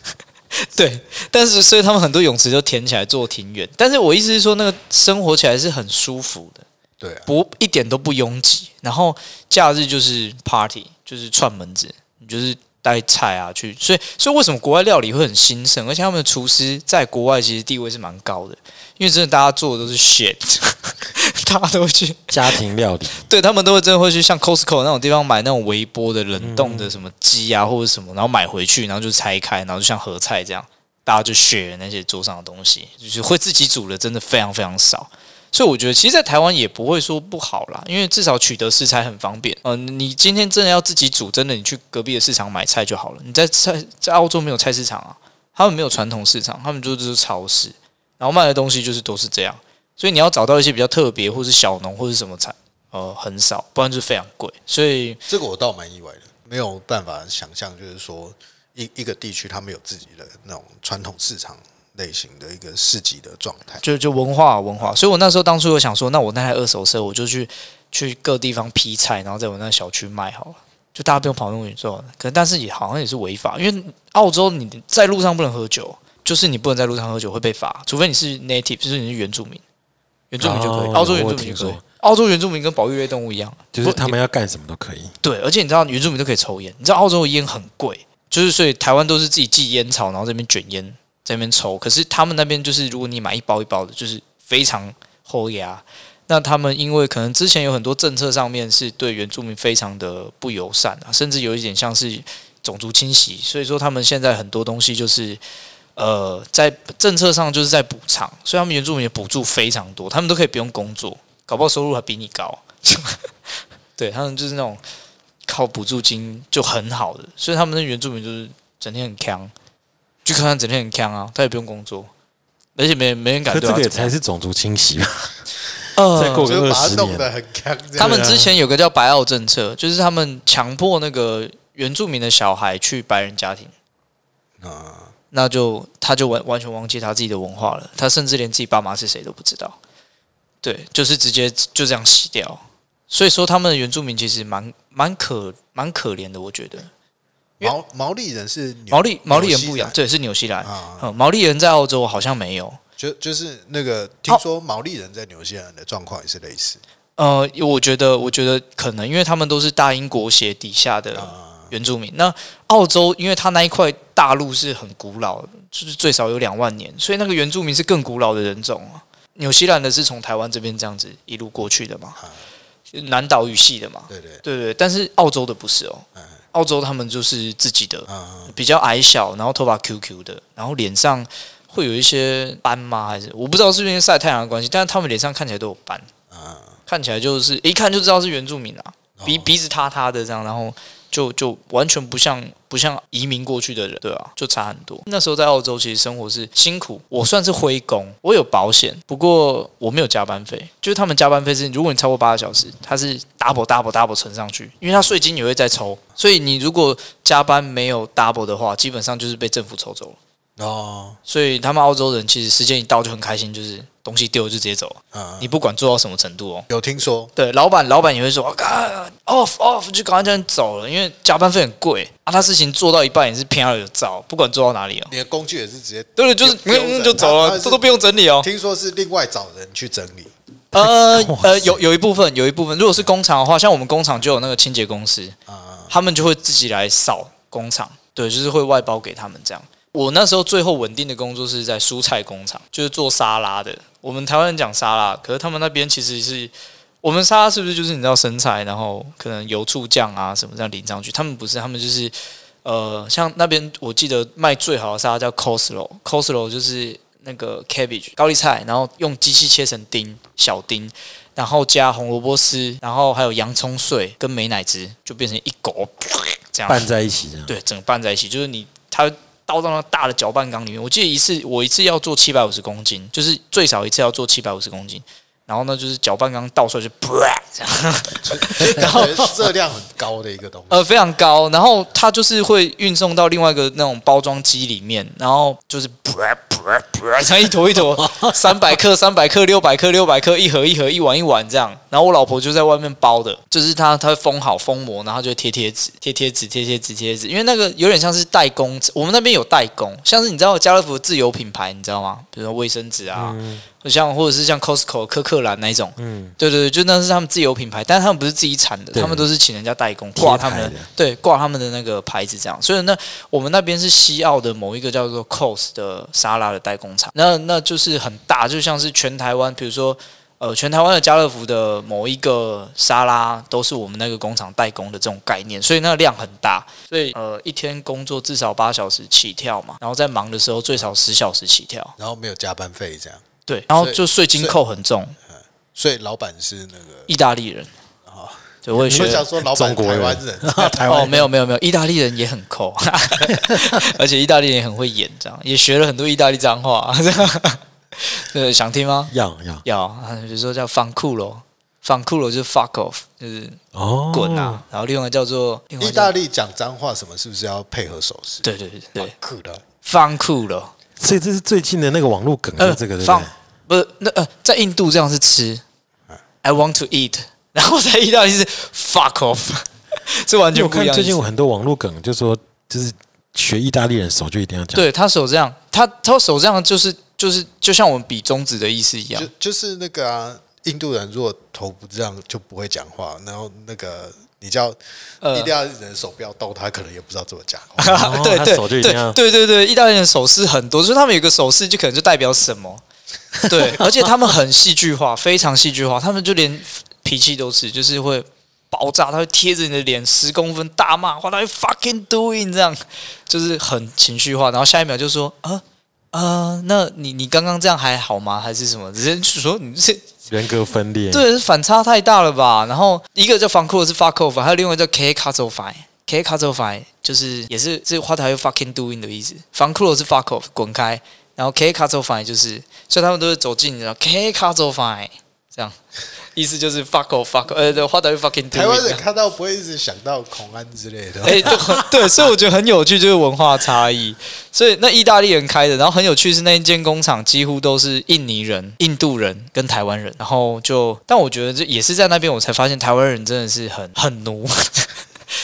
对，但是所以他们很多泳池就填起来做庭园，但是我意思是说，那个生活起来是很舒服的，对啊，不一点都不拥挤，然后假日就是 party，就是串门子，你就是带菜啊去，所以所以为什么国外料理会很兴盛，而且他们的厨师在国外其实地位是蛮高的，因为真的大家做的都是 shit，大家都会去，家庭料理，对他们都会真的会去像 Costco 那种地方买那种微波的冷冻的什么鸡啊或者什么，然后买回去，然后就拆开，然后就像合菜这样，大家就 share 那些桌上的东西，就是会自己煮的真的非常非常少。所以我觉得，其实，在台湾也不会说不好啦，因为至少取得食材很方便。嗯、你今天真的要自己煮，真的你去隔壁的市场买菜就好了。你在菜在澳洲没有菜市场啊，他们没有传统市场，他们就是超市，然后卖的东西就是都是这样。所以你要找到一些比较特别，或是小农或是什么产，呃，很少，不然就是非常贵。所以这个我倒蛮意外的，没有办法想象，就是说一一个地区他们有自己的那种传统市场类型的一个市集的状态。就就文化文化，所以我那时候当初有想说，那我那台二手车，我就去去各地方批菜，然后在我那小区卖好了，就大家不用跑那么远做。可能但是也好像也是违法，因为澳洲你在路上不能喝酒，就是你不能在路上喝酒会被罚，除非你是 native，就是你是原住民，原住民就可以，哦澳洲原住民就可以听说。澳洲原住民跟保育类动物一样，就是他们要干什么都可以。对，而且你知道原住民都可以抽烟，你知道澳洲的烟很贵，就是所以台湾都是自己寄烟草，然后这边卷烟在那边抽。可是他们那边就是如果你买一包一包的，就是非常厚牙。那他们因为可能之前有很多政策上面是对原住民非常的不友善啊，甚至有一点像是种族清洗，所以说他们现在很多东西就是呃在政策上就是在补偿，所以他们原住民的补助非常多，他们都可以不用工作，搞不好收入还比你高。对他们就是那种靠补助金就很好的，所以他们的原住民就是整天很强，就看他整天很强啊，他也不用工作，而且没没人敢可这个。才是种族清洗吧？呃再过个就是把它20年弄得很干。他们之前有个叫白澳政策，就是他们强迫那个原住民的小孩去白人家庭，啊，那就他就完完全忘记他自己的文化了，他甚至连自己爸妈是谁都不知道。对，就是直接就这样洗掉。所以说，他们的原住民其实蛮蛮可蛮可怜的，我觉得。毛毛利人是纽毛利毛利人不一样，对，是纽西兰。啊，嗯，毛利人在澳洲好像没有。就就是那个听说毛利人在纽西兰的状况也是类似呃，我觉得，我觉得可能因为他们都是大英国协底下的啊，原住民。那澳洲，因为他那一块大陆是很古老的，就是最少有两万年，所以那个原住民是更古老的人种啊。纽西兰的是从台湾这边这样子一路过去的嘛，南岛语系的嘛，对对。对对。但是澳洲的不是哦。嗯，澳洲他们就是自己的，啊，比较矮小，然后头发 QQ 的，然后脸上会有一些斑吗？还是我不知道是不是因为晒太阳的关系，但是他们脸上看起来都有斑，啊，看起来就是一看就知道是原住民啊，鼻哦。鼻子塌塌的这样，然后就就完全不像不像移民过去的人，对啊，就差很多。那时候在澳洲其实生活是辛苦，我算是灰工，我有保险，不过我没有加班费，就是他们加班费是如果你超过八个小时，他是 double double double 乘上去，因为他税金也会再抽，所以你如果加班没有 double 的话，基本上就是被政府抽走了。哦，所以他们澳洲人其实时间一到就很开心，就是东西丢了就直接走，啊，你不管做到什么程度哦。有听说对，老板老板也会说，啊，off off 就赶快叫人走了，因为加班费很贵啊。他事情做到一半也是偏要有照，不管做到哪里哦。你的工具也是直接对对，就是丢嗯嗯就走了，这都不用整理哦。听说是另外找人去整理呃呃，有有一部分有一部分，如果是工厂的话，像我们工厂就有那个清洁公司，啊，他们就会自己来扫工厂，对，就是会外包给他们这样。我那时候最后稳定的工作是在蔬菜工厂，就是做沙拉的。我们台湾人讲沙拉，可是他们那边其实是我们沙拉是不是就是你知道生菜，然后可能油醋酱啊什么这样淋上去？他们不是，他们就是呃，像那边我记得卖最好的沙拉叫 coleslaw，coleslaw 就是那个 cabbage 高丽菜，然后用机器切成丁小丁，然后加红萝卜丝，然后还有洋葱碎跟美乃滋，就变成一狗这样拌在一起。对，整个拌在一起，就是你它倒到那大的搅拌缸里面。我记得一次我一次要做七百五十公斤，就是最少一次要做七百五十公斤。然后呢，就是搅拌缸倒出来就这样，然后热量很高的一个东西，呃，非常高。然后它就是会运送到另外一个那种包装机里面，然后就是这样一坨一坨，三百克、三百克、六百克、六百克，一盒一盒、一碗一碗这样。然后我老婆就在外面包的，就是她她封好封膜，然后就贴贴纸、贴贴纸、贴贴纸、贴纸，因为那个有点像是代工，我们那边有代工，像是你知道家乐福自有品牌，你知道吗？比如说卫生纸啊，像或者是像 Costco 科克兰那一种，嗯，对对对，就那是他们自有品牌，但是他们不是自己产的，他们都是请人家代工贴挂他们的对挂他们的那个牌子这样。所以那我们那边是西澳的某一个叫做 Cost 的沙拉的代工厂，那那就是很大，就像是全台湾，比如说。呃，全台湾的家乐福的某一个沙拉都是我们那个工厂代工的这种概念，所以那个量很大，所以呃一天工作至少八小时起跳嘛，然后在忙的时候最少十小时起跳，然后没有加班费这样，对，然后就税金扣很重，所以老板是那个。意大利人，对，我也学我想说，老板台湾人，台湾哦，没有没有没有，意大利人也很抠，而且意大利人也很会演，这样也学了很多意大利脏话。对，想听吗？要要要，啊比如说叫放酷咯，放酷咯就是 fuck off，就是哦，滚啊。然后另外叫做另外意叫大利讲脏话什么是不是要配合手势？对对对对，酷的，放酷咯，所以这是最近的那个网络梗，就是这个对不放对？不是那呃，在印度这样是吃，I want to eat，然后在意大利是 fuck off，是完因为我看全不一样的意思。最近有很多网络梗，就说就是学意大利人手就一定要讲，对他手这样，他他手这样就是就是就像我们比中指的意思一样。就。就是那个啊，印度人如果头不这样就不会讲话，然后那个你叫呃。意大利人手不要动，他可能也不知道怎么讲 对对对对对对，意大利人手势很多，所以他们有个手势就可能就代表什么，对，而且他们很戏剧化，非常戏剧化，他们就连脾气都是，就是会爆炸，他会贴着你的脸十公分大骂，话他会 fucking doing 这样，就是很情绪化，然后下一秒就说啊啊，那你你刚刚这样还好吗？还是什么？直接就说你这人格分裂，对，反差太大了吧？然后一个叫 f u n k o 是 fuck off，还有另外一个叫 K c a t o f i K c a t o f i 就是也是这话台 fucking doing 的意思。f u n k o 是 fuck off，滚开。然后 K c a t o f i 就是，所以他们都是走近，你知道 K c a t o f i 这样，意思就是 fuck off fuck 呃，对，花台 fucking doing。台湾人看到不会一直想到孔安之类的。哎、对 对，所以我觉得很有趣，就是文化差异。所以那意大利人开的，然后很有趣是那一间工厂几乎都是印尼人、印度人跟台湾人，然后就，但我觉得这也是在那边我才发现台湾人真的是很很奴。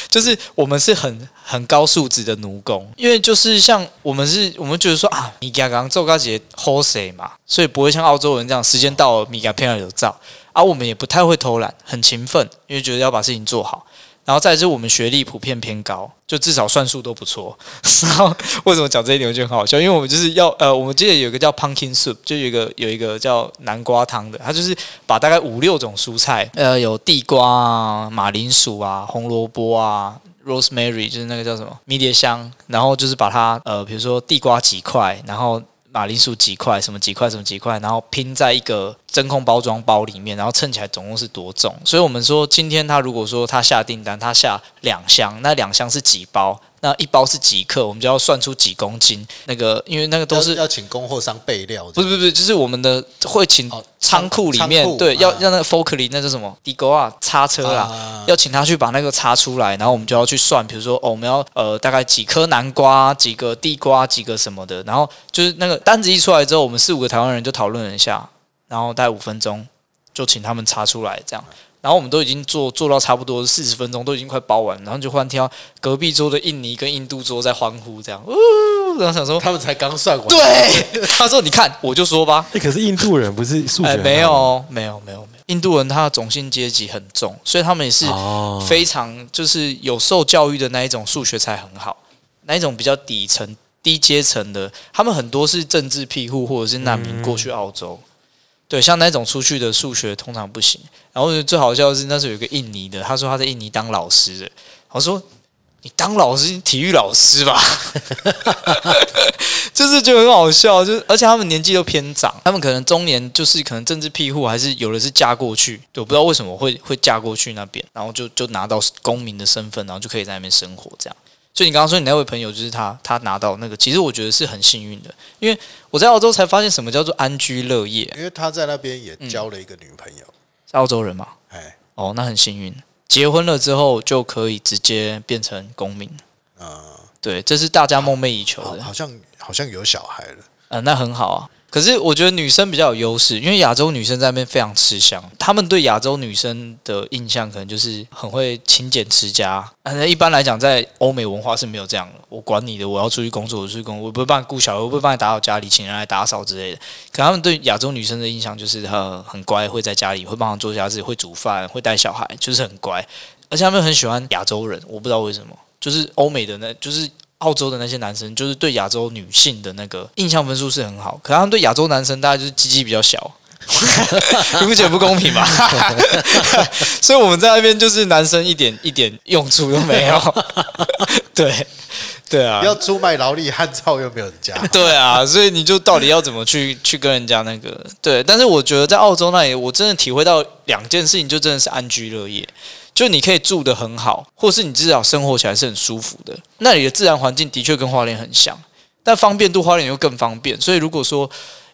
就是我们是很很高素质的奴工，因为就是像我们是，我们觉得说啊，米刚刚做高节 hold 谁嘛，所以不会像澳洲人这样，时间到了米加片有照，而、我们也不太会偷懒，很勤奋，因为觉得要把事情做好。然后再就是我们学历普遍偏高，就至少算术都不错。然后为什么讲这一点我觉得很好笑？因为我们就是要呃，我们记得有一个叫 pumpkin soup，就有一个有一个叫南瓜汤的，它就是把大概五六种蔬菜，呃，有地瓜啊、马铃薯啊、红萝卜啊。rosemary 就是那个叫什么迷迭香，然后就是把它呃，比如说地瓜几块，然后马铃薯几块，什么几块，什么几块，然后拼在一个真空包装包里面，然后称起来总共是多重。所以我们说，今天他如果说他下订单，他下两箱，那两箱是几包？那一包是几克？我们就要算出几公斤。那个，因为那个都是要要请供货商备料，不是不是不是，就是我们的会请哦仓库里面，对，要啊要那个 forklift 那是什么？地沟啊，叉车啦，啊要请他去把那个叉出来，然后我们就要去算，比如说哦，我们要呃大概几颗南瓜，几个地瓜，几个什么的，然后就是那个单子一出来之后，我们四五个台湾人就讨论了一下，然后大概五分钟就请他们查出来，这样。然后我们都已经做做到差不多四十分钟，都已经快包完，然后就忽然听到隔壁桌的印尼跟印度桌在欢呼，这样，呜，然后想说，他们才刚算完，对，他说你看，我就说吧，哎，可是印度人不是数学哎，没有哦，没有，没有，没有。印度人他的种姓阶级很重，所以他们也是哦，非常就是有受教育的那一种数学才很好，那一种比较底层、低阶层的，他们很多是政治庇护或者是难民过去澳洲。对，像那种出去的数学通常不行。然后最好笑的是，那时候有个印尼的，他说他在印尼当老师的，我说你当老师，体育老师吧，就是就很好笑，就是而且他们年纪都偏长，他们可能中年就是可能政治庇护，还是有的是嫁过去，我不知道为什么会会嫁过去那边，然后就就拿到公民的身份，然后就可以在那边生活这样。所以你刚刚说你那位朋友就是他，他拿到那个，其实我觉得是很幸运的，因为我在澳洲才发现什么叫做安居乐业，因为他在那边也交了一个女朋友，是澳洲人嘛？哎，哦，那很幸运，结婚了之后就可以直接变成公民。啊，对，这是大家梦寐以求的。好好像好像有小孩了，呃，那很好啊。可是我觉得女生比较有优势，因为亚洲女生在那边非常吃香，她们对亚洲女生的印象可能就是很会勤俭持家。那一般来讲，在欧美文化是没有这样的。我管你的，我要出去工作，我出去工作，我不会帮你顾小孩，我不会帮你打扫家里，请人来打扫之类的。可他们对亚洲女生的印象就是呃很乖，会在家里会帮忙做家事，会煮饭，会带小孩，就是很乖。而且他们很喜欢亚洲人，我不知道为什么，就是欧美的那，就是澳洲的那些男生，就是对亚洲女性的那个印象分数是很好，可他们对亚洲男生大概就是鸡鸡比较小，你不觉得不公平吗？所以我们在那边就是男生一点一点用处都没有，对对啊，要出卖劳力汉操又没有人家，对啊，所以你就到底要怎么去去跟人家那个对？但是我觉得在澳洲那里，我真的体会到两件事情，就真的是安居乐业。就你可以住得很好，或是你至少生活起来是很舒服的。那里的自然环境的确跟花莲很像，但方便度花莲又更方便。所以如果说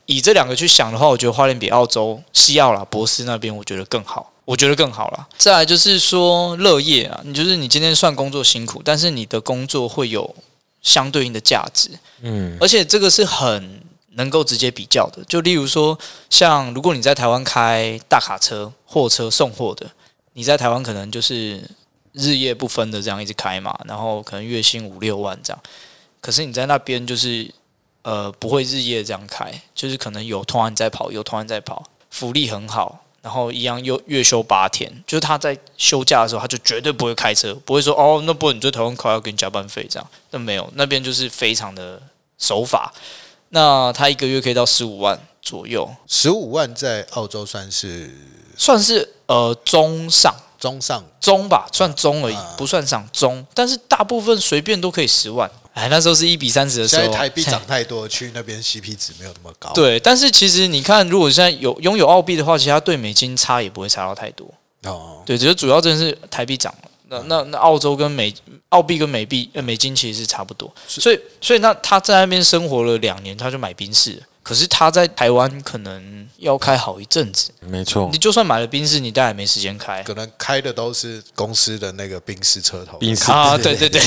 以这两个去想的话，我觉得花莲比澳洲西澳啦、博斯那边，我觉得更好。我觉得更好了。再来就是说乐业啊，你就是你今天算工作辛苦，但是你的工作会有相对应的价值。嗯，而且这个是很能够直接比较的。就例如说，像如果你在台湾开大卡车、货车送货的。你在台湾可能就是日夜不分的这样一直开嘛，然后可能月薪五六万这样。可是你在那边就是呃不会日夜这样开，就是可能有突然在跑，有突然在跑，福利很好，然后一样又月休八天。就是他在休假的时候，他就绝对不会开车，不会说哦，那不你在台湾开要给你加班费这样。那没有，那边就是非常的守法。那他一个月可以到十五万左右，十五万在澳洲算是算是呃中上。中上，中吧，算中而已，不算上中。但是大部分随便都可以十万。哎，那时候是一比三十的时候，现在台币涨太多，去那边 CP 值没有那么高。对，但是其实你看，如果现在有拥有澳币的话，其实它对美金差也不会差到太多。哦，对，只是主要真的是台币涨了。那那那澳洲跟美澳币跟美币呃美金其实是差不多。所以所以那他在那边生活了两年，他就买宾士。可是他在台湾可能要开好一阵子，没错你，就算买了宾士，你大概没时间开。可能开的都是公司的那个宾士车头。宾士啊，对 对对，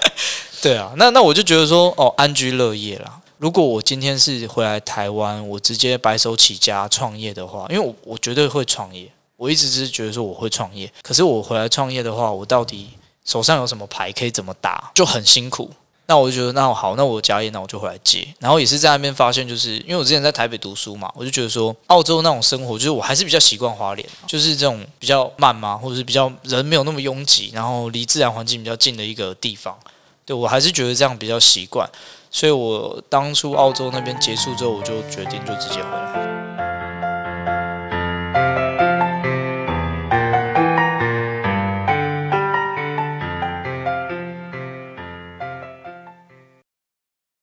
对啊，那那我就觉得说，哦，安居乐业啦。如果我今天是回来台湾，我直接白手起家创业的话，因为我我绝对会创业，我一直只是觉得说我会创业。可是我回来创业的话，我到底手上有什么牌可以怎么打，就很辛苦。那我就觉得，那好，那我家业，那我就回来接。然后也是在那边发现，就是因为我之前在台北读书嘛，我就觉得说，澳洲那种生活，就是我还是比较习惯花莲，就是这种比较慢嘛，或者是比较人没有那么拥挤，然后离自然环境比较近的一个地方。对我还是觉得这样比较习惯，所以我当初澳洲那边结束之后，我就决定就直接回来。